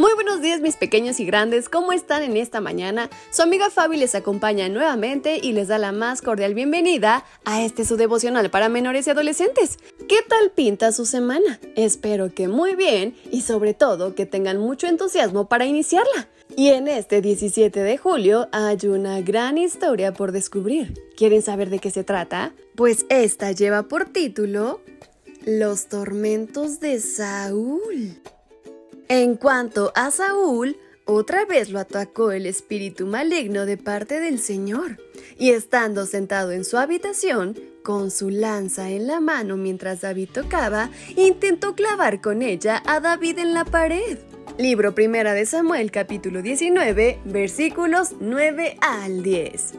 Muy buenos días mis pequeños y grandes, ¿cómo están en esta mañana? Su amiga Fabi les acompaña nuevamente y les da la más cordial bienvenida a este su devocional para menores y adolescentes. ¿Qué tal pinta su semana? Espero que muy bien y sobre todo que tengan mucho entusiasmo para iniciarla. Y en este 17 de julio hay una gran historia por descubrir. ¿Quieren saber de qué se trata? Pues esta lleva por título Los tormentos de Saúl. En cuanto a Saúl, otra vez lo atacó el espíritu maligno de parte del Señor, y estando sentado en su habitación, con su lanza en la mano mientras David tocaba, intentó clavar con ella a David en la pared. Libro Primera de Samuel capítulo 19 versículos 9 al 10.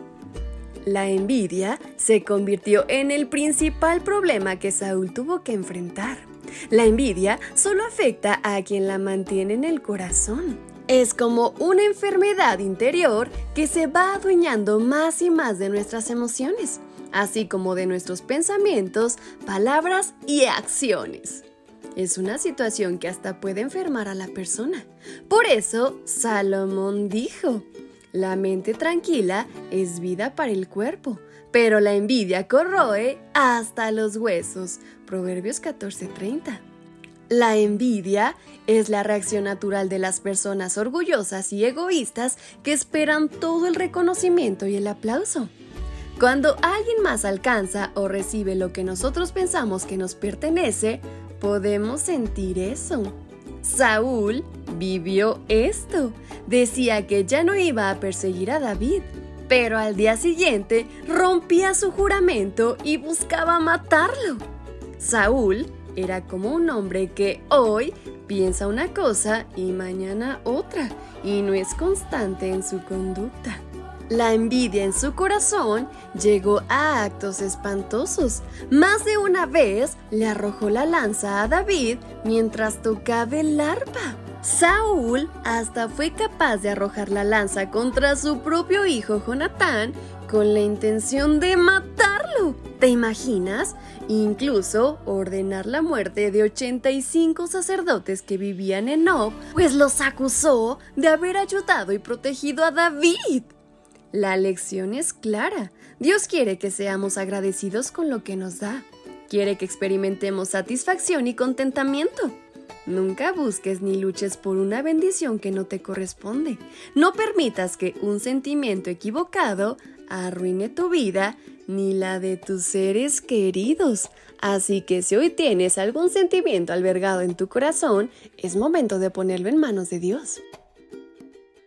La envidia se convirtió en el principal problema que Saúl tuvo que enfrentar. La envidia solo afecta a quien la mantiene en el corazón. Es como una enfermedad interior que se va adueñando más y más de nuestras emociones, así como de nuestros pensamientos, palabras y acciones. Es una situación que hasta puede enfermar a la persona. Por eso, Salomón dijo, la mente tranquila es vida para el cuerpo, pero la envidia corroe hasta los huesos. Proverbios 14:30. La envidia es la reacción natural de las personas orgullosas y egoístas que esperan todo el reconocimiento y el aplauso. Cuando alguien más alcanza o recibe lo que nosotros pensamos que nos pertenece, podemos sentir eso. Saúl vivió esto. Decía que ya no iba a perseguir a David, pero al día siguiente rompía su juramento y buscaba matarlo. Saúl era como un hombre que hoy piensa una cosa y mañana otra, y no es constante en su conducta. La envidia en su corazón llegó a actos espantosos. Más de una vez le arrojó la lanza a David mientras tocaba el arpa. Saúl hasta fue capaz de arrojar la lanza contra su propio hijo Jonatán con la intención de matarlo. ¿Te imaginas? Incluso ordenar la muerte de 85 sacerdotes que vivían en Nob, pues los acusó de haber ayudado y protegido a David. La lección es clara. Dios quiere que seamos agradecidos con lo que nos da. Quiere que experimentemos satisfacción y contentamiento. Nunca busques ni luches por una bendición que no te corresponde. No permitas que un sentimiento equivocado arruine tu vida ni la de tus seres queridos. Así que si hoy tienes algún sentimiento albergado en tu corazón, es momento de ponerlo en manos de Dios.